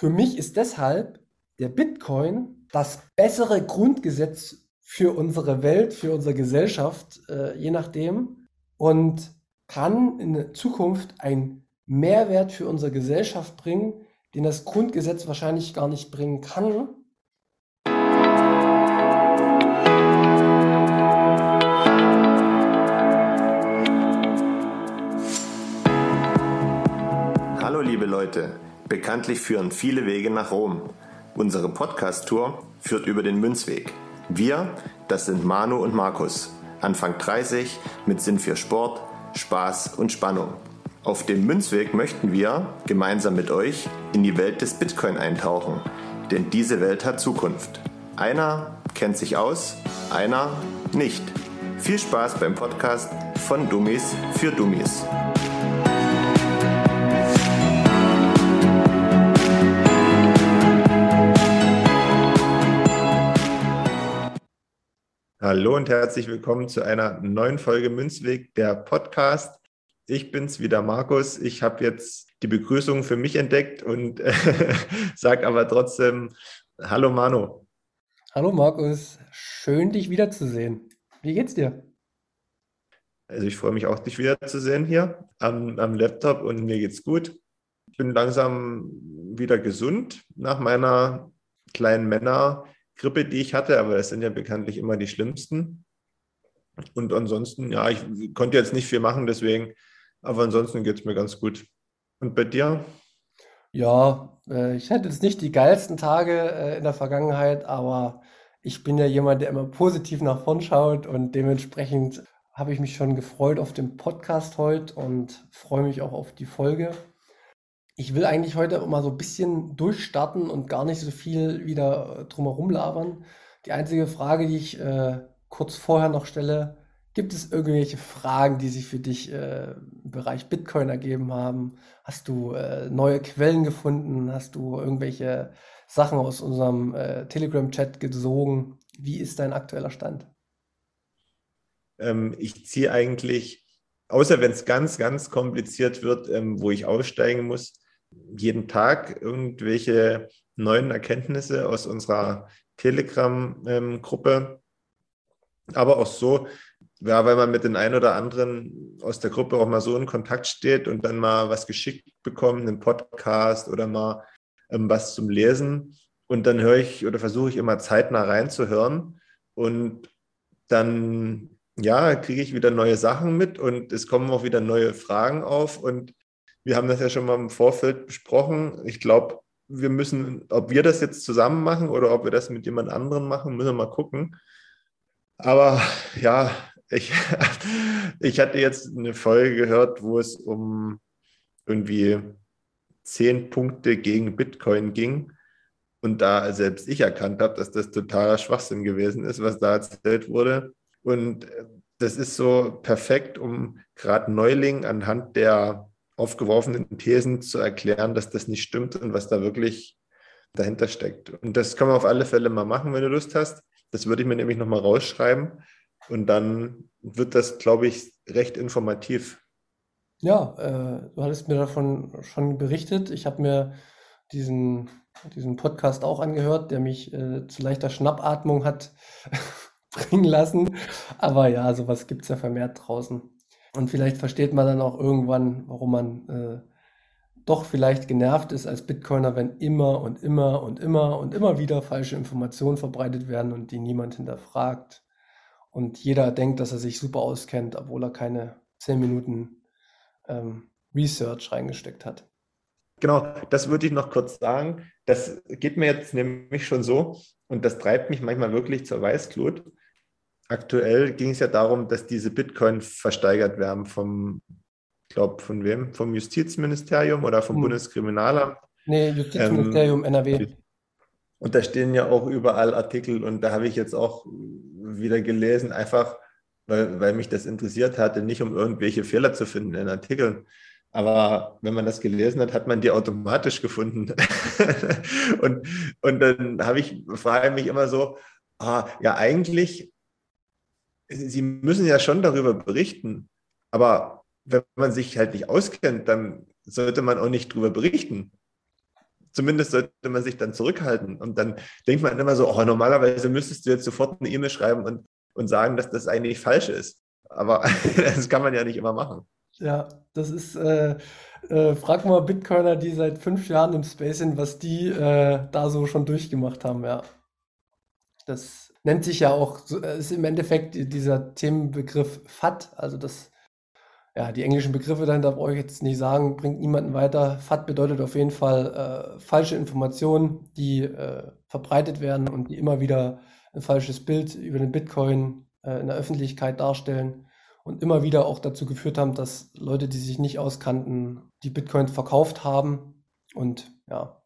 Für mich ist deshalb der Bitcoin das bessere Grundgesetz für unsere Welt, für unsere Gesellschaft, äh, je nachdem, und kann in Zukunft einen Mehrwert für unsere Gesellschaft bringen, den das Grundgesetz wahrscheinlich gar nicht bringen kann. Hallo liebe Leute, bekanntlich führen viele Wege nach Rom. Unsere Podcast-Tour führt über den Münzweg. Wir, das sind Manu und Markus, Anfang 30, mit Sinn für Sport, Spaß und Spannung. Auf dem Münzweg möchten wir gemeinsam mit euch in die Welt des Bitcoin eintauchen, denn diese Welt hat Zukunft. Einer kennt sich aus, einer nicht. Viel Spaß beim Podcast von Dummies für Dummies. Hallo und herzlich willkommen zu einer neuen Folge Münzweg, der Podcast. Ich bin's wieder, Markus. Ich habe jetzt die Begrüßung für mich entdeckt und äh, sage aber trotzdem Hallo, Manu. Hallo, Markus. Schön, dich wiederzusehen. Wie geht's dir? Also ich freue mich auch, dich wiederzusehen hier am, am Laptop und mir geht's gut. Ich bin langsam wieder gesund nach meiner kleinen Männer- Grippe, die ich hatte, aber es sind ja bekanntlich immer die schlimmsten. Und ansonsten, ja, ich konnte jetzt nicht viel machen, deswegen, aber ansonsten geht es mir ganz gut. Und bei dir? Ja, äh, ich hatte jetzt nicht die geilsten Tage äh, in der Vergangenheit, aber ich bin ja jemand, der immer positiv nach vorn schaut und dementsprechend habe ich mich schon gefreut auf den Podcast heute und freue mich auch auf die Folge. Ich will eigentlich heute mal so ein bisschen durchstarten und gar nicht so viel wieder drumherum labern. Die einzige Frage, die ich äh, kurz vorher noch stelle, gibt es irgendwelche Fragen, die sich für dich äh, im Bereich Bitcoin ergeben haben? Hast du äh, neue Quellen gefunden? Hast du irgendwelche Sachen aus unserem äh, Telegram-Chat gesogen? Wie ist dein aktueller Stand? Ähm, ich ziehe eigentlich, außer wenn es ganz, ganz kompliziert wird, ähm, wo ich aussteigen muss, jeden Tag irgendwelche neuen Erkenntnisse aus unserer Telegram-Gruppe. Aber auch so, ja, weil man mit den einen oder anderen aus der Gruppe auch mal so in Kontakt steht und dann mal was geschickt bekommt, einen Podcast oder mal ähm, was zum Lesen. Und dann höre ich oder versuche ich immer zeitnah reinzuhören. Und dann, ja, kriege ich wieder neue Sachen mit und es kommen auch wieder neue Fragen auf. Und wir haben das ja schon mal im Vorfeld besprochen. Ich glaube, wir müssen, ob wir das jetzt zusammen machen oder ob wir das mit jemand anderem machen, müssen wir mal gucken. Aber ja, ich, ich hatte jetzt eine Folge gehört, wo es um irgendwie zehn Punkte gegen Bitcoin ging. Und da selbst ich erkannt habe, dass das totaler Schwachsinn gewesen ist, was da erzählt wurde. Und das ist so perfekt, um gerade Neulingen anhand der aufgeworfenen Thesen zu erklären, dass das nicht stimmt und was da wirklich dahinter steckt. Und das kann man auf alle Fälle mal machen, wenn du Lust hast. Das würde ich mir nämlich nochmal rausschreiben und dann wird das, glaube ich, recht informativ. Ja, äh, du hattest mir davon schon berichtet. Ich habe mir diesen, diesen Podcast auch angehört, der mich äh, zu leichter Schnappatmung hat bringen lassen. Aber ja, sowas gibt es ja vermehrt draußen. Und vielleicht versteht man dann auch irgendwann, warum man äh, doch vielleicht genervt ist als Bitcoiner, wenn immer und immer und immer und immer wieder falsche Informationen verbreitet werden und die niemand hinterfragt. Und jeder denkt, dass er sich super auskennt, obwohl er keine zehn Minuten ähm, Research reingesteckt hat. Genau, das würde ich noch kurz sagen. Das geht mir jetzt nämlich schon so und das treibt mich manchmal wirklich zur Weißglut aktuell ging es ja darum, dass diese Bitcoin versteigert werden vom, ich glaube, von wem? Vom Justizministerium oder vom hm. Bundeskriminalamt? Nee, Justizministerium ähm, NRW. Und da stehen ja auch überall Artikel und da habe ich jetzt auch wieder gelesen, einfach weil, weil mich das interessiert hatte, nicht um irgendwelche Fehler zu finden in Artikeln. Aber wenn man das gelesen hat, hat man die automatisch gefunden. und, und dann habe ich, frage mich immer so, ah, ja, eigentlich Sie müssen ja schon darüber berichten, aber wenn man sich halt nicht auskennt, dann sollte man auch nicht darüber berichten. zumindest sollte man sich dann zurückhalten. Und dann denkt man immer so, oh, normalerweise müsstest du jetzt sofort eine E-Mail schreiben und, und sagen, dass das eigentlich falsch ist. Aber das kann man ja nicht immer machen. Ja, das ist, äh, äh, frag mal Bitcoiner, die seit fünf Jahren im Space sind, was die äh, da so schon durchgemacht haben, ja. Das nennt sich ja auch, äh, ist im Endeffekt dieser Themenbegriff FAT, also das, ja, die englischen Begriffe dahinter brauche ich jetzt nicht sagen, bringt niemanden weiter. FAT bedeutet auf jeden Fall äh, falsche Informationen, die äh, verbreitet werden und die immer wieder ein falsches Bild über den Bitcoin äh, in der Öffentlichkeit darstellen und immer wieder auch dazu geführt haben, dass Leute, die sich nicht auskannten, die Bitcoins verkauft haben. Und ja,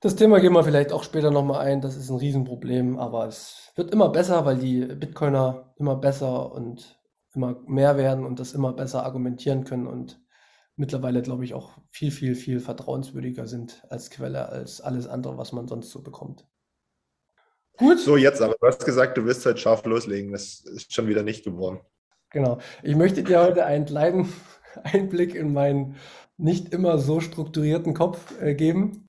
das Thema gehen wir vielleicht auch später nochmal ein. Das ist ein Riesenproblem, aber es wird immer besser, weil die Bitcoiner immer besser und immer mehr werden und das immer besser argumentieren können und mittlerweile, glaube ich, auch viel, viel, viel vertrauenswürdiger sind als Quelle, als alles andere, was man sonst so bekommt. Gut. So, jetzt aber. Du hast gesagt, du wirst halt scharf loslegen. Das ist schon wieder nicht geworden. Genau. Ich möchte dir heute einen kleinen Einblick in meinen nicht immer so strukturierten Kopf äh, geben.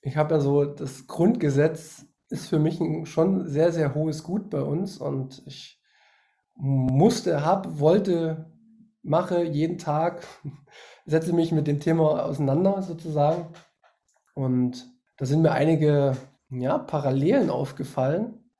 Ich habe ja so, das Grundgesetz ist für mich ein schon sehr, sehr hohes Gut bei uns und ich musste, habe, wollte, mache jeden Tag, setze mich mit dem Thema auseinander sozusagen. Und da sind mir einige ja, Parallelen aufgefallen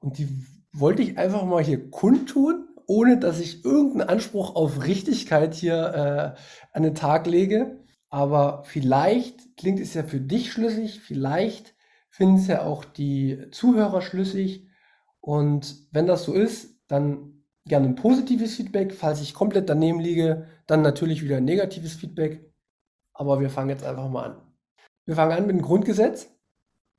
und die wollte ich einfach mal hier kundtun ohne dass ich irgendeinen Anspruch auf Richtigkeit hier äh, an den Tag lege. Aber vielleicht klingt es ja für dich schlüssig, vielleicht finden es ja auch die Zuhörer schlüssig. Und wenn das so ist, dann gerne ein positives Feedback. Falls ich komplett daneben liege, dann natürlich wieder ein negatives Feedback. Aber wir fangen jetzt einfach mal an. Wir fangen an mit dem Grundgesetz.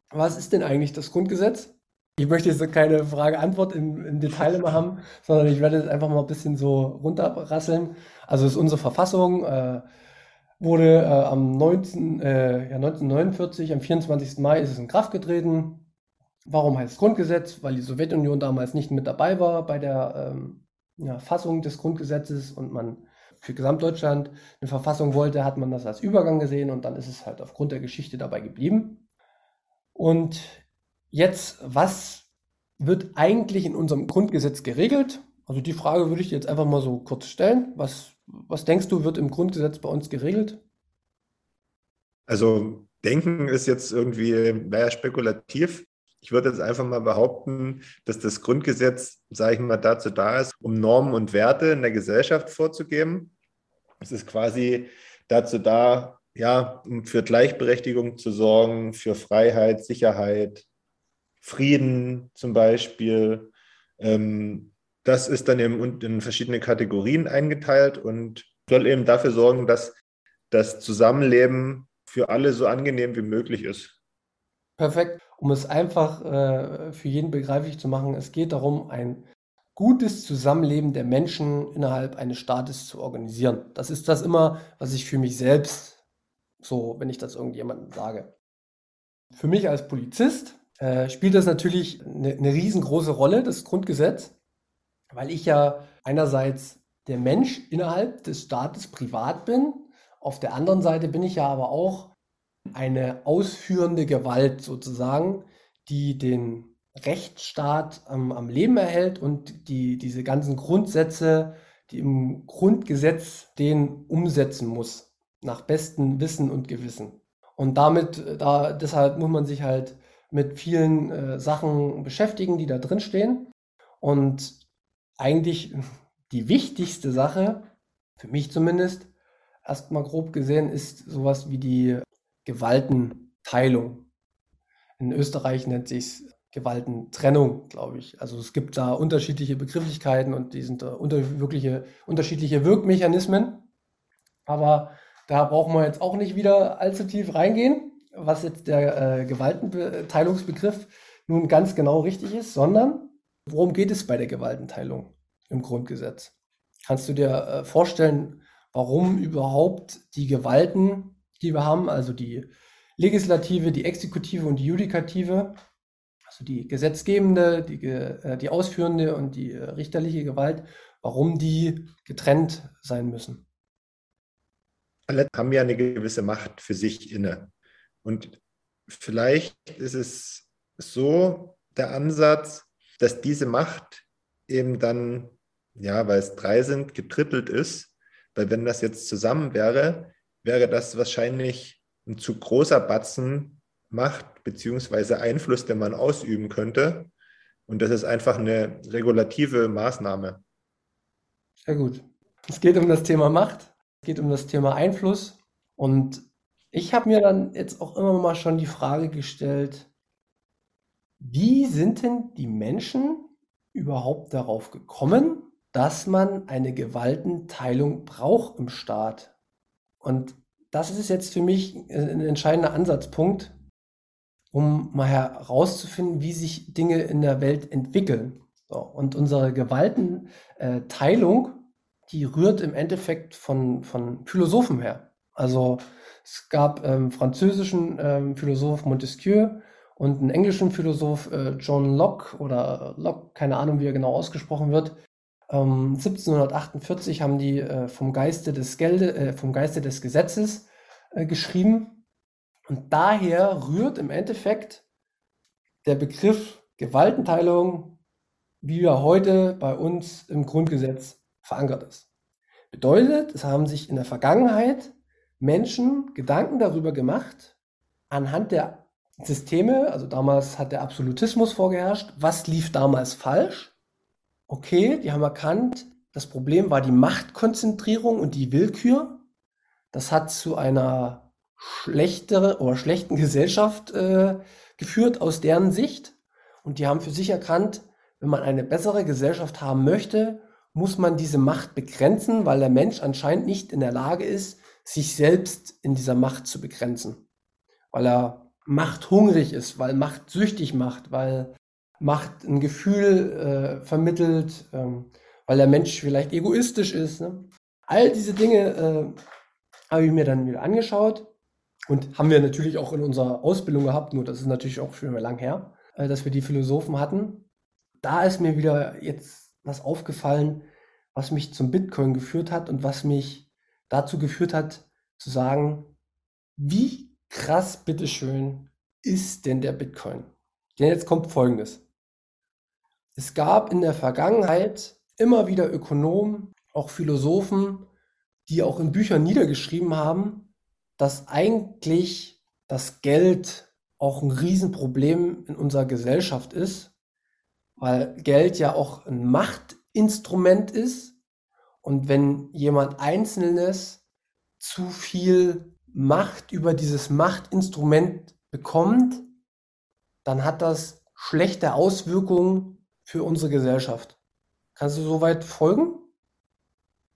Was ist denn eigentlich das Grundgesetz? Ich möchte jetzt keine Frage-Antwort im, im, Detail immer haben, sondern ich werde jetzt einfach mal ein bisschen so runterrasseln. Also ist unsere Verfassung, äh, wurde äh, am 19, äh, ja, 1949, am 24. Mai ist es in Kraft getreten. Warum heißt es Grundgesetz? Weil die Sowjetunion damals nicht mit dabei war bei der ähm, ja, Fassung des Grundgesetzes und man für Gesamtdeutschland eine Verfassung wollte, hat man das als Übergang gesehen und dann ist es halt aufgrund der Geschichte dabei geblieben. Und Jetzt, was wird eigentlich in unserem Grundgesetz geregelt? Also die Frage würde ich dir jetzt einfach mal so kurz stellen. Was, was denkst du, wird im Grundgesetz bei uns geregelt? Also denken ist jetzt irgendwie, wäre spekulativ. Ich würde jetzt einfach mal behaupten, dass das Grundgesetz, sage ich mal, dazu da ist, um Normen und Werte in der Gesellschaft vorzugeben. Es ist quasi dazu da, ja, um für Gleichberechtigung zu sorgen, für Freiheit, Sicherheit, Frieden zum Beispiel. Ähm, das ist dann eben in verschiedene Kategorien eingeteilt und soll eben dafür sorgen, dass das Zusammenleben für alle so angenehm wie möglich ist. Perfekt. Um es einfach äh, für jeden begreiflich zu machen, es geht darum, ein gutes Zusammenleben der Menschen innerhalb eines Staates zu organisieren. Das ist das immer, was ich für mich selbst so, wenn ich das irgendjemandem sage. Für mich als Polizist äh, spielt das natürlich eine, eine riesengroße Rolle, das Grundgesetz, weil ich ja einerseits der Mensch innerhalb des Staates privat bin, auf der anderen Seite bin ich ja aber auch eine ausführende Gewalt sozusagen, die den Rechtsstaat ähm, am Leben erhält und die diese ganzen Grundsätze, die im Grundgesetz den umsetzen muss, nach bestem Wissen und Gewissen. Und damit, äh, da, deshalb muss man sich halt mit vielen äh, Sachen beschäftigen, die da drin stehen. Und eigentlich die wichtigste Sache, für mich zumindest, erstmal grob gesehen, ist sowas wie die Gewaltenteilung. In Österreich nennt sich es Gewaltentrennung, glaube ich. Also es gibt da unterschiedliche Begrifflichkeiten und die sind da unter, wirkliche, unterschiedliche Wirkmechanismen. Aber da brauchen wir jetzt auch nicht wieder allzu tief reingehen was jetzt der äh, Gewaltenteilungsbegriff nun ganz genau richtig ist, sondern worum geht es bei der Gewaltenteilung im Grundgesetz? Kannst du dir äh, vorstellen, warum überhaupt die Gewalten, die wir haben, also die Legislative, die Exekutive und die Judikative, also die gesetzgebende, die, äh, die ausführende und die äh, richterliche Gewalt, warum die getrennt sein müssen? Alle haben ja eine gewisse Macht für sich inne. Und vielleicht ist es so der Ansatz, dass diese Macht eben dann, ja, weil es drei sind, getrippelt ist. Weil wenn das jetzt zusammen wäre, wäre das wahrscheinlich ein zu großer Batzen Macht beziehungsweise Einfluss, den man ausüben könnte. Und das ist einfach eine regulative Maßnahme. Sehr gut. Es geht um das Thema Macht, es geht um das Thema Einfluss. Und ich habe mir dann jetzt auch immer mal schon die Frage gestellt, wie sind denn die Menschen überhaupt darauf gekommen, dass man eine Gewaltenteilung braucht im Staat? Und das ist jetzt für mich ein entscheidender Ansatzpunkt, um mal herauszufinden, wie sich Dinge in der Welt entwickeln. So, und unsere Gewaltenteilung, die rührt im Endeffekt von, von Philosophen her. Also es gab ähm, französischen ähm, Philosoph Montesquieu und einen englischen Philosoph äh, John Locke oder Locke, keine Ahnung, wie er genau ausgesprochen wird. Ähm, 1748 haben die äh, vom Geiste des Gelde, äh, vom Geiste des Gesetzes äh, geschrieben. Und daher rührt im Endeffekt der Begriff Gewaltenteilung, wie er heute bei uns im Grundgesetz verankert ist. Bedeutet, es haben sich in der Vergangenheit Menschen Gedanken darüber gemacht, anhand der Systeme, also damals hat der Absolutismus vorgeherrscht, was lief damals falsch? Okay, die haben erkannt, das Problem war die Machtkonzentrierung und die Willkür. Das hat zu einer schlechteren oder schlechten Gesellschaft äh, geführt aus deren Sicht. Und die haben für sich erkannt, wenn man eine bessere Gesellschaft haben möchte, muss man diese Macht begrenzen, weil der Mensch anscheinend nicht in der Lage ist, sich selbst in dieser Macht zu begrenzen. Weil er Macht hungrig ist, weil Macht süchtig macht, weil Macht ein Gefühl äh, vermittelt, ähm, weil der Mensch vielleicht egoistisch ist. Ne? All diese Dinge äh, habe ich mir dann wieder angeschaut und haben wir natürlich auch in unserer Ausbildung gehabt, nur das ist natürlich auch schon lang her, äh, dass wir die Philosophen hatten. Da ist mir wieder jetzt was aufgefallen, was mich zum Bitcoin geführt hat und was mich dazu geführt hat, zu sagen, wie krass, bitteschön, ist denn der Bitcoin? Denn jetzt kommt Folgendes. Es gab in der Vergangenheit immer wieder Ökonomen, auch Philosophen, die auch in Büchern niedergeschrieben haben, dass eigentlich das Geld auch ein Riesenproblem in unserer Gesellschaft ist, weil Geld ja auch ein Machtinstrument ist. Und wenn jemand Einzelnes zu viel Macht über dieses Machtinstrument bekommt, dann hat das schlechte Auswirkungen für unsere Gesellschaft. Kannst du soweit folgen?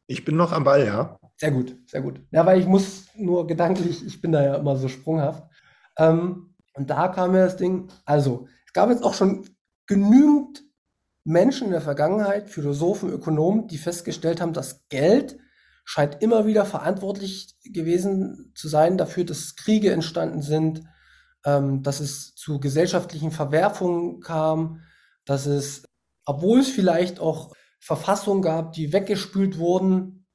Ich bin noch am Ball, ja. Sehr gut, sehr gut. Ja, weil ich muss nur gedanklich, ich bin da ja immer so sprunghaft. Ähm, und da kam mir das Ding, also, es gab jetzt auch schon genügend Menschen in der Vergangenheit, Philosophen, Ökonomen, die festgestellt haben, dass Geld scheint immer wieder verantwortlich gewesen zu sein dafür, dass Kriege entstanden sind, ähm, dass es zu gesellschaftlichen Verwerfungen kam, dass es, obwohl es vielleicht auch Verfassungen gab, die weggespült wurden,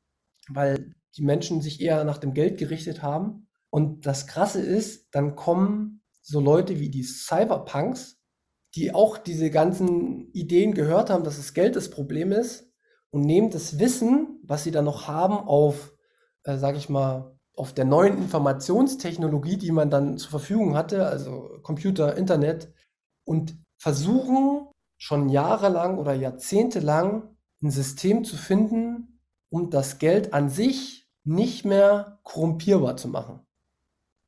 weil die Menschen sich eher nach dem Geld gerichtet haben. Und das Krasse ist, dann kommen so Leute wie die Cyberpunks, die auch diese ganzen Ideen gehört haben, dass das Geld das Problem ist und nehmen das Wissen, was sie dann noch haben, auf, äh, sage ich mal, auf der neuen Informationstechnologie, die man dann zur Verfügung hatte, also Computer, Internet, und versuchen schon jahrelang oder jahrzehntelang ein System zu finden, um das Geld an sich nicht mehr korrumpierbar zu machen.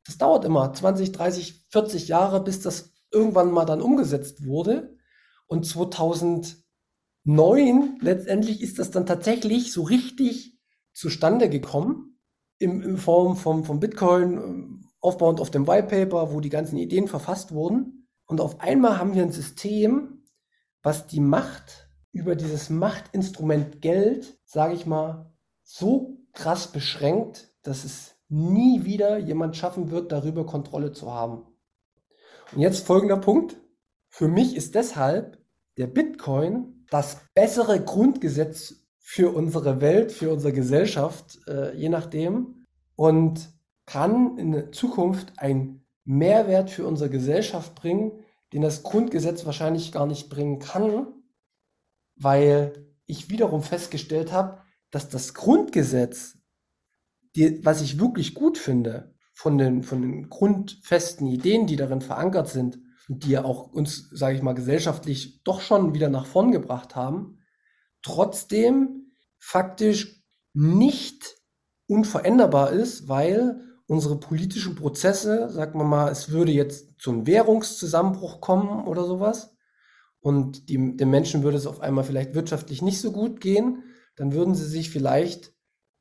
Das dauert immer 20, 30, 40 Jahre, bis das irgendwann mal dann umgesetzt wurde. Und 2000 neun, letztendlich ist das dann tatsächlich so richtig zustande gekommen, in, in Form vom, vom Bitcoin, ähm, aufbauend auf dem White Paper, wo die ganzen Ideen verfasst wurden. Und auf einmal haben wir ein System, was die Macht über dieses Machtinstrument Geld, sage ich mal, so krass beschränkt, dass es nie wieder jemand schaffen wird, darüber Kontrolle zu haben. Und jetzt folgender Punkt. Für mich ist deshalb der Bitcoin das bessere Grundgesetz für unsere Welt, für unsere Gesellschaft, äh, je nachdem, und kann in Zukunft ein Mehrwert für unsere Gesellschaft bringen, den das Grundgesetz wahrscheinlich gar nicht bringen kann, weil ich wiederum festgestellt habe, dass das Grundgesetz, die, was ich wirklich gut finde, von den, von den grundfesten Ideen, die darin verankert sind die ja auch uns, sage ich mal, gesellschaftlich doch schon wieder nach vorn gebracht haben, trotzdem faktisch nicht unveränderbar ist, weil unsere politischen Prozesse, sagen wir mal, es würde jetzt zum Währungszusammenbruch kommen oder sowas und die, den Menschen würde es auf einmal vielleicht wirtschaftlich nicht so gut gehen, dann würden sie sich vielleicht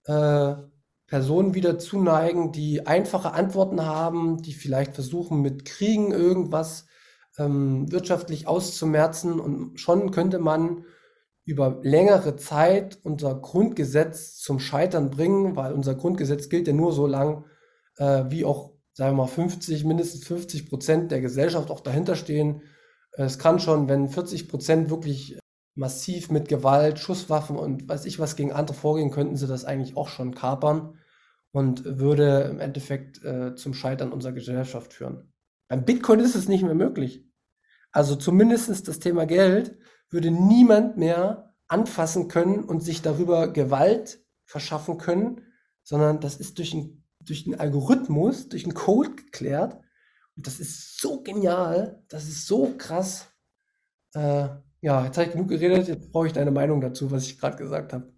äh, Personen wieder zuneigen, die einfache Antworten haben, die vielleicht versuchen, mit Kriegen irgendwas ähm, wirtschaftlich auszumerzen und schon könnte man über längere Zeit unser Grundgesetz zum Scheitern bringen, weil unser Grundgesetz gilt ja nur so lang, äh, wie auch, sagen wir mal, 50, mindestens 50 Prozent der Gesellschaft auch dahinter stehen. Es kann schon, wenn 40 Prozent wirklich massiv mit Gewalt, Schusswaffen und weiß ich was gegen andere vorgehen, könnten sie das eigentlich auch schon kapern und würde im Endeffekt äh, zum Scheitern unserer Gesellschaft führen. Beim Bitcoin ist es nicht mehr möglich. Also zumindest das Thema Geld würde niemand mehr anfassen können und sich darüber Gewalt verschaffen können, sondern das ist durch ein durch einen Algorithmus, durch einen Code geklärt. Und das ist so genial, das ist so krass. Äh, ja, jetzt habe ich genug geredet, jetzt brauche ich deine Meinung dazu, was ich gerade gesagt habe.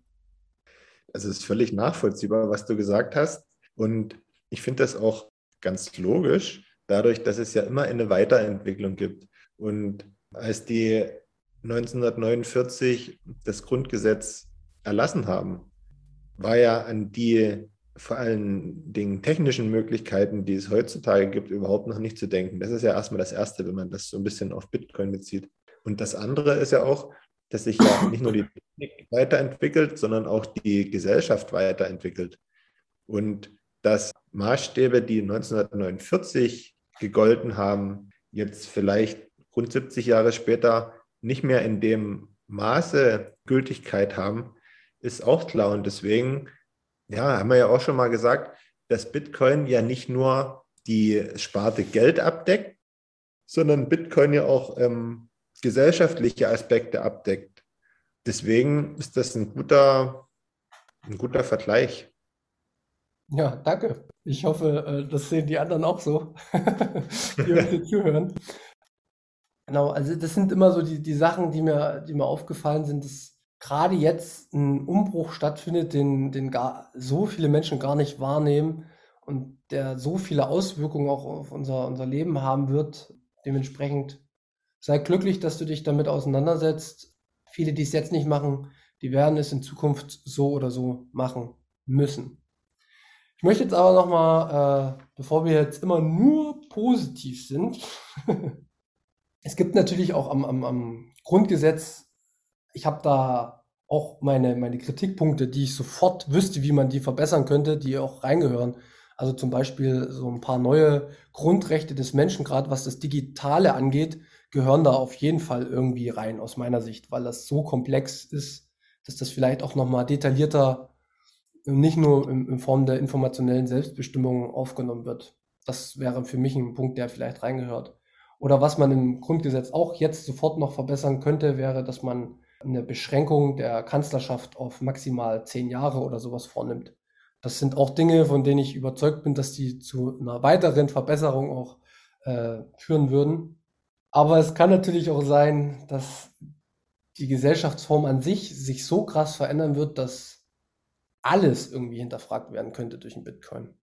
Es ist völlig nachvollziehbar, was du gesagt hast. Und ich finde das auch ganz logisch, dadurch, dass es ja immer eine Weiterentwicklung gibt. Und als die 1949 das Grundgesetz erlassen haben, war ja an die vor allen Dingen technischen Möglichkeiten, die es heutzutage gibt, überhaupt noch nicht zu denken. Das ist ja erstmal das Erste, wenn man das so ein bisschen auf Bitcoin bezieht. Und das andere ist ja auch, dass sich ja nicht nur die Technik weiterentwickelt, sondern auch die Gesellschaft weiterentwickelt. Und dass Maßstäbe, die 1949 gegolten haben, jetzt vielleicht rund 70 Jahre später nicht mehr in dem Maße Gültigkeit haben, ist auch klar. Und deswegen ja, haben wir ja auch schon mal gesagt, dass Bitcoin ja nicht nur die Sparte Geld abdeckt, sondern Bitcoin ja auch ähm, gesellschaftliche Aspekte abdeckt. Deswegen ist das ein guter, ein guter Vergleich. Ja, danke. Ich hoffe, äh, das sehen die anderen auch so, die uns hier zuhören. Genau, also das sind immer so die, die Sachen, die mir, die mir aufgefallen sind. Das gerade jetzt ein Umbruch stattfindet, den, den gar so viele Menschen gar nicht wahrnehmen und der so viele Auswirkungen auch auf unser, unser Leben haben wird. Dementsprechend sei glücklich, dass du dich damit auseinandersetzt. Viele, die es jetzt nicht machen, die werden es in Zukunft so oder so machen müssen. Ich möchte jetzt aber nochmal, äh, bevor wir jetzt immer nur positiv sind, es gibt natürlich auch am, am, am Grundgesetz ich habe da auch meine, meine Kritikpunkte, die ich sofort wüsste, wie man die verbessern könnte, die auch reingehören. Also zum Beispiel so ein paar neue Grundrechte des Menschen, gerade was das Digitale angeht, gehören da auf jeden Fall irgendwie rein, aus meiner Sicht, weil das so komplex ist, dass das vielleicht auch nochmal detaillierter, nicht nur in, in Form der informationellen Selbstbestimmung aufgenommen wird. Das wäre für mich ein Punkt, der vielleicht reingehört. Oder was man im Grundgesetz auch jetzt sofort noch verbessern könnte, wäre, dass man eine Beschränkung der Kanzlerschaft auf maximal zehn Jahre oder sowas vornimmt. Das sind auch Dinge, von denen ich überzeugt bin, dass die zu einer weiteren Verbesserung auch äh, führen würden. Aber es kann natürlich auch sein, dass die Gesellschaftsform an sich sich so krass verändern wird, dass alles irgendwie hinterfragt werden könnte durch den Bitcoin.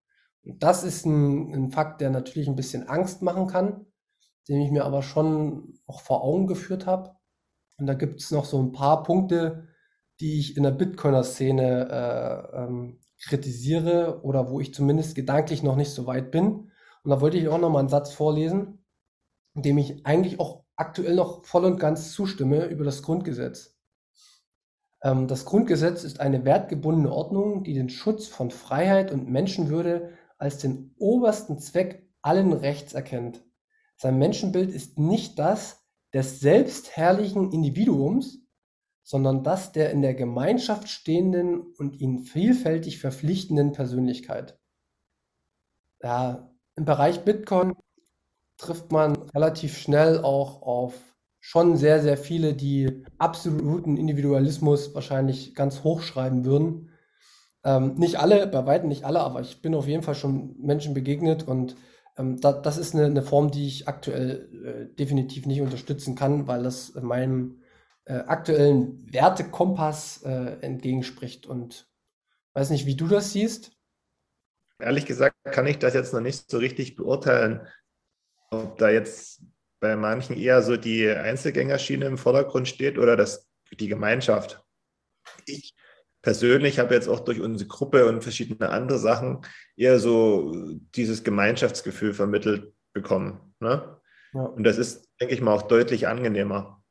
Und das ist ein, ein Fakt, der natürlich ein bisschen Angst machen kann, den ich mir aber schon auch vor Augen geführt habe und da gibt es noch so ein paar Punkte, die ich in der Bitcoiner-Szene äh, ähm, kritisiere oder wo ich zumindest gedanklich noch nicht so weit bin. Und da wollte ich auch noch mal einen Satz vorlesen, dem ich eigentlich auch aktuell noch voll und ganz zustimme über das Grundgesetz. Ähm, das Grundgesetz ist eine wertgebundene Ordnung, die den Schutz von Freiheit und Menschenwürde als den obersten Zweck allen Rechts erkennt. Sein Menschenbild ist nicht das, des selbstherrlichen Individuums, sondern das der in der Gemeinschaft stehenden und ihn vielfältig verpflichtenden Persönlichkeit. Ja, Im Bereich Bitcoin trifft man relativ schnell auch auf schon sehr, sehr viele, die absoluten Individualismus wahrscheinlich ganz hoch schreiben würden. Ähm, nicht alle, bei weitem nicht alle, aber ich bin auf jeden Fall schon Menschen begegnet und ähm, da, das ist eine, eine, Form, die ich aktuell äh, definitiv nicht unterstützen kann, weil das meinem äh, aktuellen Wertekompass äh, entgegenspricht. Und weiß nicht, wie du das siehst. Ehrlich gesagt kann ich das jetzt noch nicht so richtig beurteilen, ob da jetzt bei manchen eher so die Einzelgängerschiene im Vordergrund steht oder das, die Gemeinschaft. Ich persönlich habe jetzt auch durch unsere Gruppe und verschiedene andere Sachen eher so dieses Gemeinschaftsgefühl vermittelt bekommen. Ne? Ja. Und das ist, denke ich mal, auch deutlich angenehmer.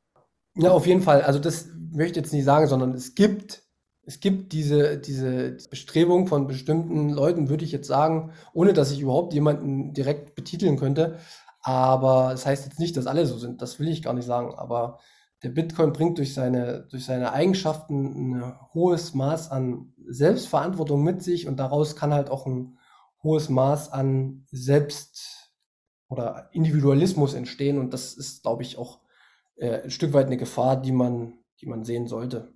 Ja, auf jeden Fall. Also das möchte ich jetzt nicht sagen, sondern es gibt, es gibt diese, diese Bestrebung von bestimmten Leuten, würde ich jetzt sagen, ohne dass ich überhaupt jemanden direkt betiteln könnte. Aber das heißt jetzt nicht, dass alle so sind. Das will ich gar nicht sagen. Aber der Bitcoin bringt durch seine, durch seine Eigenschaften ein hohes Maß an Selbstverantwortung mit sich und daraus kann halt auch ein hohes Maß an Selbst- oder Individualismus entstehen. Und das ist, glaube ich, auch äh, ein Stück weit eine Gefahr, die man, die man sehen sollte.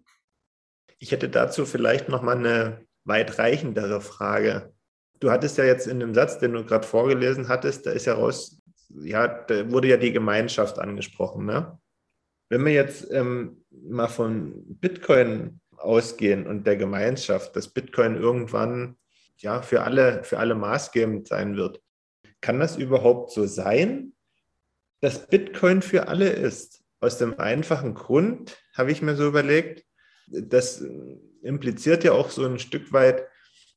Ich hätte dazu vielleicht noch mal eine weitreichendere Frage. Du hattest ja jetzt in dem Satz, den du gerade vorgelesen hattest, da ist ja raus, ja, da wurde ja die Gemeinschaft angesprochen, ne? Wenn wir jetzt ähm, mal von Bitcoin ausgehen und der Gemeinschaft, dass Bitcoin irgendwann ja für alle, für alle maßgebend sein wird, kann das überhaupt so sein, dass Bitcoin für alle ist? Aus dem einfachen Grund, habe ich mir so überlegt, das impliziert ja auch so ein Stück weit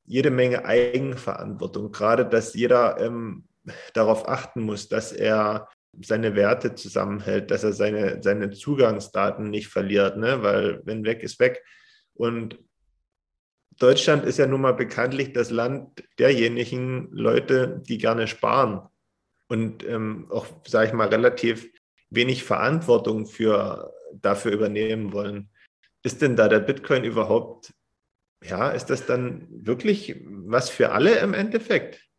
jede Menge Eigenverantwortung, gerade dass jeder ähm, darauf achten muss, dass er seine Werte zusammenhält, dass er seine, seine Zugangsdaten nicht verliert, ne? weil wenn weg ist weg. Und Deutschland ist ja nun mal bekanntlich das Land derjenigen Leute, die gerne sparen und ähm, auch, sage ich mal, relativ wenig Verantwortung für, dafür übernehmen wollen. Ist denn da der Bitcoin überhaupt, ja, ist das dann wirklich was für alle im Endeffekt?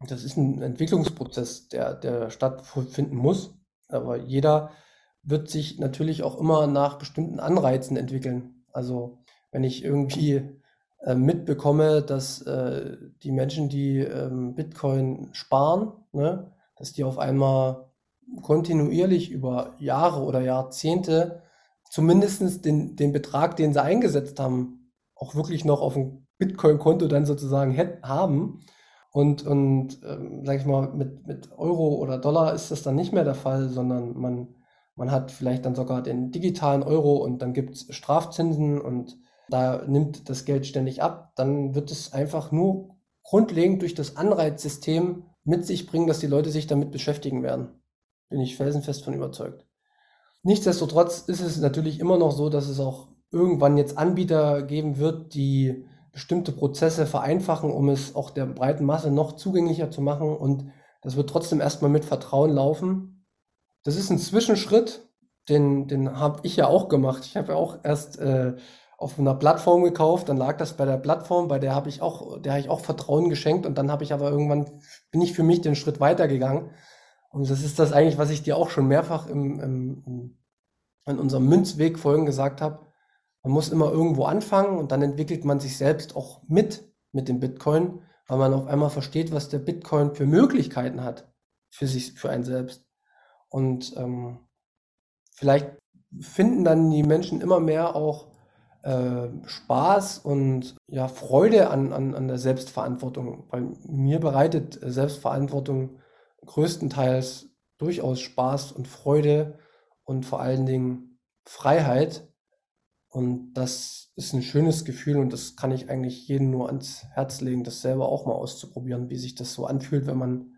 Das ist ein Entwicklungsprozess, der, der stattfinden muss. Aber jeder wird sich natürlich auch immer nach bestimmten Anreizen entwickeln. Also wenn ich irgendwie äh, mitbekomme, dass äh, die Menschen, die ähm, Bitcoin sparen, ne, dass die auf einmal kontinuierlich über Jahre oder Jahrzehnte zumindest den, den Betrag, den sie eingesetzt haben, auch wirklich noch auf dem Bitcoin-Konto dann sozusagen haben, und, und ähm, sag ich mal, mit, mit Euro oder Dollar ist das dann nicht mehr der Fall, sondern man, man hat vielleicht dann sogar den digitalen Euro und dann gibt es Strafzinsen und da nimmt das Geld ständig ab. Dann wird es einfach nur grundlegend durch das Anreizsystem mit sich bringen, dass die Leute sich damit beschäftigen werden. Bin ich felsenfest von überzeugt. Nichtsdestotrotz ist es natürlich immer noch so, dass es auch irgendwann jetzt Anbieter geben wird, die bestimmte Prozesse vereinfachen, um es auch der breiten Masse noch zugänglicher zu machen. Und das wird trotzdem erstmal mit Vertrauen laufen. Das ist ein Zwischenschritt, den, den habe ich ja auch gemacht. Ich habe ja auch erst äh, auf einer Plattform gekauft, dann lag das bei der Plattform, bei der habe ich auch, der habe ich auch Vertrauen geschenkt und dann habe ich aber irgendwann, bin ich für mich den Schritt weitergegangen. Und das ist das eigentlich, was ich dir auch schon mehrfach im, im, in unserem Münzweg vorhin gesagt habe. Man muss immer irgendwo anfangen und dann entwickelt man sich selbst auch mit mit dem Bitcoin, weil man auf einmal versteht, was der Bitcoin für Möglichkeiten hat für sich, für einen selbst. Und ähm, vielleicht finden dann die Menschen immer mehr auch äh, Spaß und ja, Freude an, an, an der Selbstverantwortung. Weil mir bereitet Selbstverantwortung größtenteils durchaus Spaß und Freude und vor allen Dingen Freiheit. Und das ist ein schönes Gefühl und das kann ich eigentlich jedem nur ans Herz legen, das selber auch mal auszuprobieren, wie sich das so anfühlt, wenn man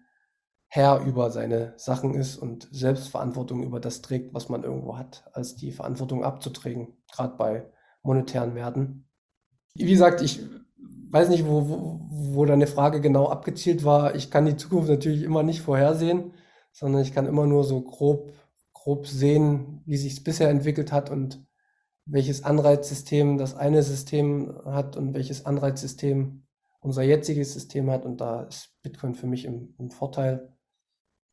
Herr über seine Sachen ist und Selbstverantwortung über das trägt, was man irgendwo hat, als die Verantwortung abzutragen, gerade bei monetären Werten. Wie gesagt, ich weiß nicht, wo, wo, wo deine Frage genau abgezielt war. Ich kann die Zukunft natürlich immer nicht vorhersehen, sondern ich kann immer nur so grob, grob sehen, wie sich es bisher entwickelt hat und welches Anreizsystem das eine System hat und welches Anreizsystem unser jetziges System hat. Und da ist Bitcoin für mich im, im Vorteil.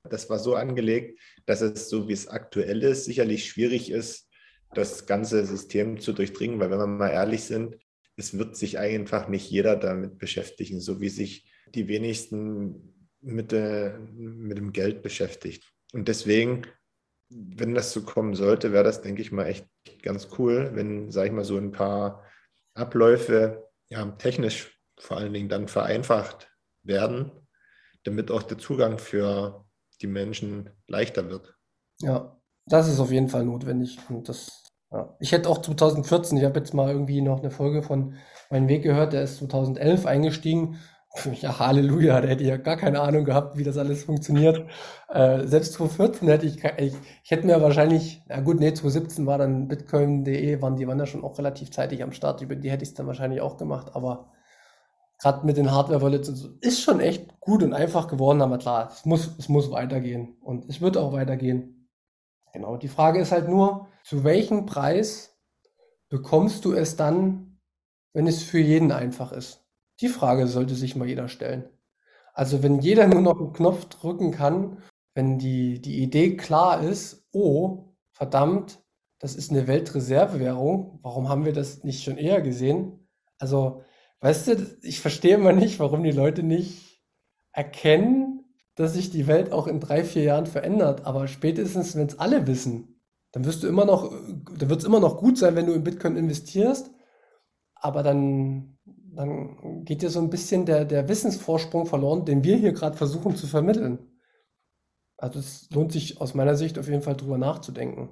Das war so angelegt, dass es so wie es aktuell ist, sicherlich schwierig ist, das ganze System zu durchdringen, weil wenn wir mal ehrlich sind, es wird sich einfach nicht jeder damit beschäftigen, so wie sich die wenigsten mit, der, mit dem Geld beschäftigt. Und deswegen, wenn das so kommen sollte, wäre das, denke ich mal, echt ganz cool, wenn, sage ich mal, so ein paar Abläufe ja, technisch vor allen Dingen dann vereinfacht werden, damit auch der Zugang für die Menschen leichter wird. Ja, das ist auf jeden Fall notwendig. Und das, ja. Ich hätte auch 2014, ich habe jetzt mal irgendwie noch eine Folge von Mein Weg gehört, der ist 2011 eingestiegen. Ja, Halleluja, da hätte ich ja gar keine Ahnung gehabt, wie das alles funktioniert. Äh, selbst 2014 hätte ich, ich, ich hätte mir wahrscheinlich, na gut, nee, 2017 war dann Bitcoin.de, waren die waren ja schon auch relativ zeitig am Start, über die hätte ich es dann wahrscheinlich auch gemacht, aber gerade mit den Hardware-Wallets und so, ist schon echt gut und einfach geworden, aber klar, es muss, es muss weitergehen und es wird auch weitergehen. Genau, die Frage ist halt nur, zu welchem Preis bekommst du es dann, wenn es für jeden einfach ist? Die Frage sollte sich mal jeder stellen. Also wenn jeder nur noch einen Knopf drücken kann, wenn die, die Idee klar ist, oh, verdammt, das ist eine Weltreservewährung, warum haben wir das nicht schon eher gesehen? Also Weißt du, ich verstehe immer nicht, warum die Leute nicht erkennen, dass sich die Welt auch in drei, vier Jahren verändert. Aber spätestens, wenn es alle wissen, dann wirst du immer noch, dann wird es immer noch gut sein, wenn du in Bitcoin investierst. Aber dann, dann geht dir so ein bisschen der, der Wissensvorsprung verloren, den wir hier gerade versuchen zu vermitteln. Also es lohnt sich aus meiner Sicht auf jeden Fall drüber nachzudenken.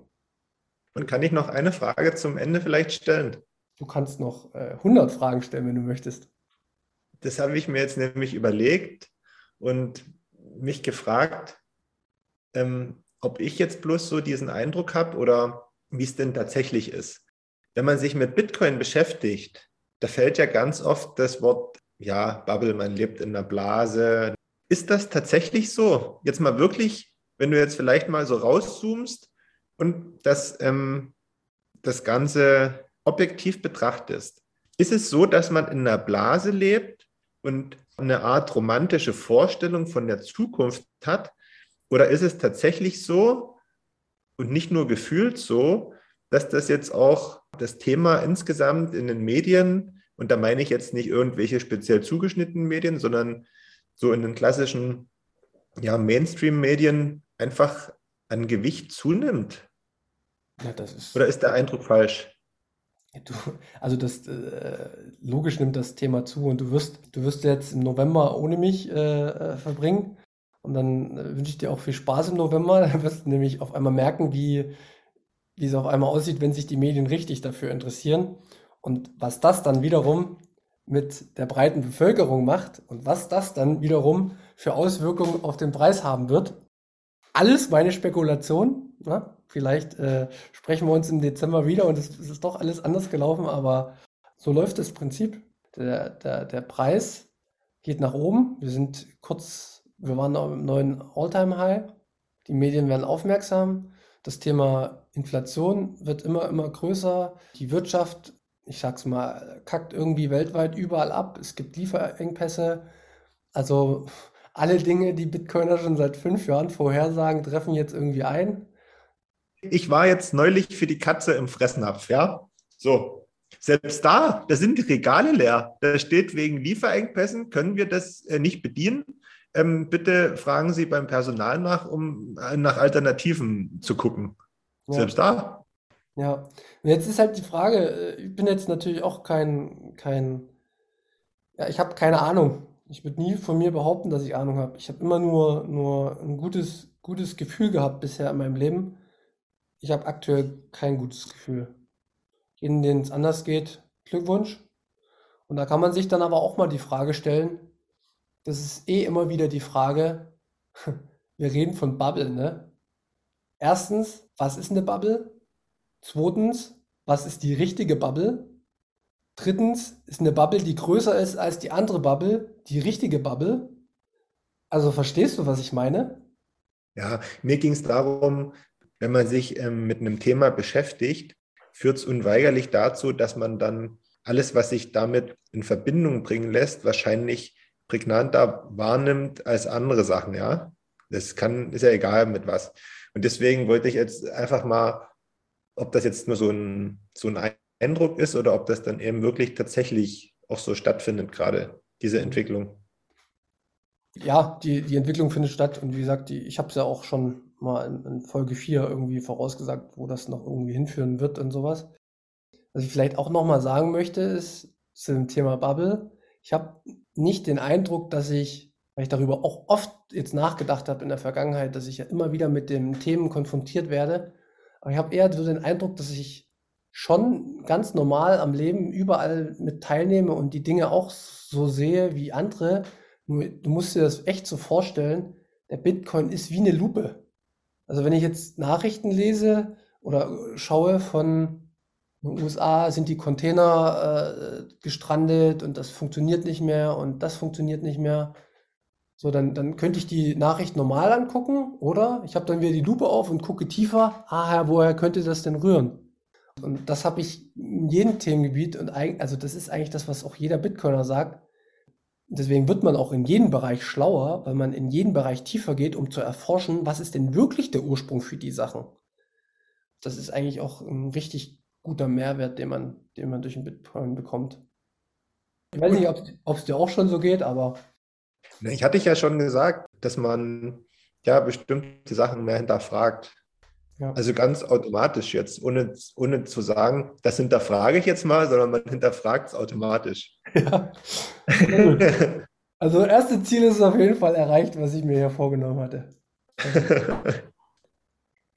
Und kann ich noch eine Frage zum Ende vielleicht stellen? Du kannst noch äh, 100 Fragen stellen, wenn du möchtest. Das habe ich mir jetzt nämlich überlegt und mich gefragt, ähm, ob ich jetzt bloß so diesen Eindruck habe oder wie es denn tatsächlich ist. Wenn man sich mit Bitcoin beschäftigt, da fällt ja ganz oft das Wort, ja, Bubble, man lebt in einer Blase. Ist das tatsächlich so? Jetzt mal wirklich, wenn du jetzt vielleicht mal so rauszoomst und das, ähm, das Ganze objektiv betrachtest, ist es so, dass man in einer Blase lebt und eine Art romantische Vorstellung von der Zukunft hat? Oder ist es tatsächlich so und nicht nur gefühlt so, dass das jetzt auch das Thema insgesamt in den Medien, und da meine ich jetzt nicht irgendwelche speziell zugeschnittenen Medien, sondern so in den klassischen ja, Mainstream-Medien einfach an Gewicht zunimmt? Ja, ist Oder ist der Eindruck falsch? Du, also das äh, logisch nimmt das Thema zu und du wirst, du wirst jetzt im November ohne mich äh, äh verbringen. Und dann äh, wünsche ich dir auch viel Spaß im November. Dann wirst du nämlich auf einmal merken, wie, wie es auf einmal aussieht, wenn sich die Medien richtig dafür interessieren. Und was das dann wiederum mit der breiten Bevölkerung macht und was das dann wiederum für Auswirkungen auf den Preis haben wird. Alles meine Spekulation. Ne? Vielleicht äh, sprechen wir uns im Dezember wieder und es, es, ist doch alles anders gelaufen, aber so läuft das Prinzip. Der, der, der Preis geht nach oben. Wir sind kurz, wir waren im neuen All-Time-High. Die Medien werden aufmerksam. Das Thema Inflation wird immer, immer größer. Die Wirtschaft, ich sag's mal, kackt irgendwie weltweit überall ab. Es gibt Lieferengpässe. Also alle Dinge, die Bitcoiner schon seit fünf Jahren vorhersagen, treffen jetzt irgendwie ein ich war jetzt neulich für die Katze im Fressnapf, ja. So, selbst da, da sind die Regale leer. Da steht wegen Lieferengpässen, können wir das äh, nicht bedienen. Ähm, bitte fragen Sie beim Personal nach, um äh, nach Alternativen zu gucken. Ja. Selbst da. Ja, und jetzt ist halt die Frage, äh, ich bin jetzt natürlich auch kein, kein, ja, ich habe keine Ahnung. Ich würde nie von mir behaupten, dass ich Ahnung habe. Ich habe immer nur, nur ein gutes, gutes Gefühl gehabt bisher in meinem Leben ich habe aktuell kein gutes Gefühl. Jeden, denen es anders geht, Glückwunsch. Und da kann man sich dann aber auch mal die Frage stellen, das ist eh immer wieder die Frage, wir reden von Bubble, ne? Erstens, was ist eine Bubble? Zweitens, was ist die richtige Bubble? Drittens, ist eine Bubble, die größer ist als die andere Bubble, die richtige Bubble? Also verstehst du, was ich meine? Ja, mir ging es darum, wenn man sich ähm, mit einem Thema beschäftigt, führt es unweigerlich dazu, dass man dann alles, was sich damit in Verbindung bringen lässt, wahrscheinlich prägnanter wahrnimmt als andere Sachen, ja. Das kann, ist ja egal mit was. Und deswegen wollte ich jetzt einfach mal, ob das jetzt nur so ein, so ein Eindruck ist oder ob das dann eben wirklich tatsächlich auch so stattfindet, gerade diese Entwicklung. Ja, die, die Entwicklung findet statt und wie gesagt, die, ich habe es ja auch schon mal in, in, Folge 4 irgendwie vorausgesagt, wo das noch irgendwie hinführen wird und sowas. Was ich vielleicht auch nochmal sagen möchte, ist zu dem Thema Bubble. Ich habe nicht den Eindruck, dass ich, weil ich darüber auch oft jetzt nachgedacht habe in der Vergangenheit, dass ich ja immer wieder mit den Themen konfrontiert werde. Aber ich habe eher so den Eindruck, dass ich schon ganz normal am Leben überall mit teilnehme und die Dinge auch so sehe wie andere. Nur du musst dir das echt so vorstellen, der Bitcoin ist wie eine Lupe. Also wenn ich jetzt Nachrichten lese oder schaue von den USA, sind die Container äh, gestrandet und das funktioniert nicht mehr und das funktioniert nicht mehr. So, dann, dann könnte ich die Nachricht normal angucken oder ich habe dann wieder die Lupe auf und gucke tiefer. Ah, woher könnte das denn rühren? Und das habe ich in jedem Themengebiet und also das ist eigentlich das, was auch jeder Bitcoiner sagt. Deswegen wird man auch in jedem Bereich schlauer, weil man in jeden Bereich tiefer geht, um zu erforschen, was ist denn wirklich der Ursprung für die Sachen. Das ist eigentlich auch ein richtig guter Mehrwert, den man, den man durch den Bitcoin bekommt. Ich weiß nicht, ob es dir auch schon so geht, aber. Ich hatte ja schon gesagt, dass man ja bestimmte Sachen mehr hinterfragt. Ja. Also ganz automatisch jetzt, ohne, ohne zu sagen, das hinterfrage ich jetzt mal, sondern man hinterfragt es automatisch. Ja. Also, das erste Ziel ist auf jeden Fall erreicht, was ich mir hier vorgenommen hatte.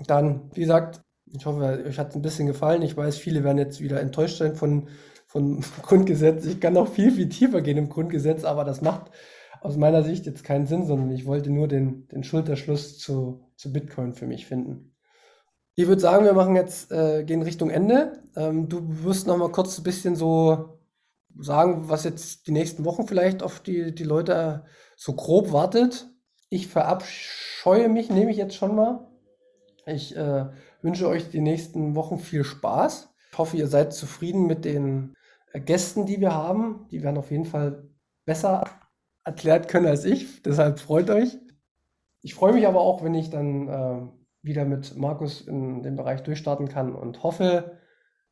Dann, wie gesagt, ich hoffe, euch hat es ein bisschen gefallen. Ich weiß, viele werden jetzt wieder enttäuscht sein von, von Grundgesetz. Ich kann noch viel, viel tiefer gehen im Grundgesetz, aber das macht aus meiner Sicht jetzt keinen Sinn, sondern ich wollte nur den, den Schulterschluss zu, zu Bitcoin für mich finden. Ich würde sagen, wir machen jetzt, äh, gehen Richtung Ende. Ähm, du wirst noch mal kurz ein bisschen so sagen, was jetzt die nächsten Wochen vielleicht auf die, die Leute so grob wartet. Ich verabscheue mich, nehme ich jetzt schon mal. Ich äh, wünsche euch die nächsten Wochen viel Spaß. Ich hoffe, ihr seid zufrieden mit den äh, Gästen, die wir haben. Die werden auf jeden Fall besser erklärt können als ich. Deshalb freut euch. Ich freue mich aber auch, wenn ich dann äh, wieder mit Markus in dem Bereich durchstarten kann und hoffe,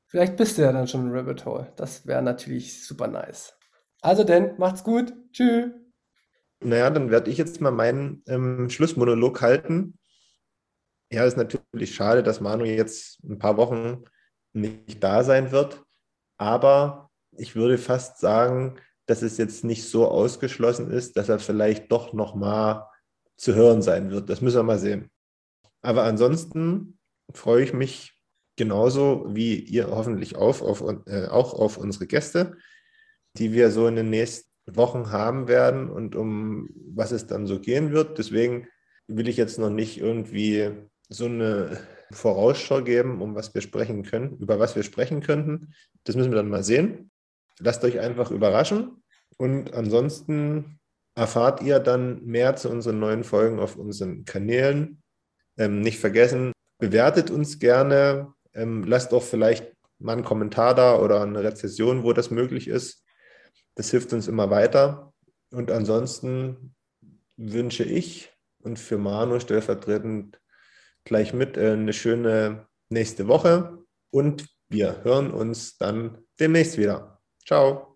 vielleicht bist du ja dann schon ein Rabbit Hole. Das wäre natürlich super nice. Also denn, macht's gut. Tschüss. Naja, dann werde ich jetzt mal meinen ähm, Schlussmonolog halten. Ja, ist natürlich schade, dass Manu jetzt ein paar Wochen nicht da sein wird. Aber ich würde fast sagen, dass es jetzt nicht so ausgeschlossen ist, dass er vielleicht doch noch mal zu hören sein wird. Das müssen wir mal sehen. Aber ansonsten freue ich mich genauso wie ihr hoffentlich auf, auf, äh, auch auf unsere Gäste, die wir so in den nächsten Wochen haben werden und um was es dann so gehen wird. Deswegen will ich jetzt noch nicht irgendwie so eine Vorausschau geben, um was wir sprechen können, über was wir sprechen könnten. Das müssen wir dann mal sehen. Lasst euch einfach überraschen und ansonsten erfahrt ihr dann mehr zu unseren neuen Folgen auf unseren Kanälen ähm, nicht vergessen, bewertet uns gerne, ähm, lasst auch vielleicht mal einen Kommentar da oder eine Rezession, wo das möglich ist. Das hilft uns immer weiter. Und ansonsten wünsche ich und für Manu stellvertretend gleich mit äh, eine schöne nächste Woche und wir hören uns dann demnächst wieder. Ciao.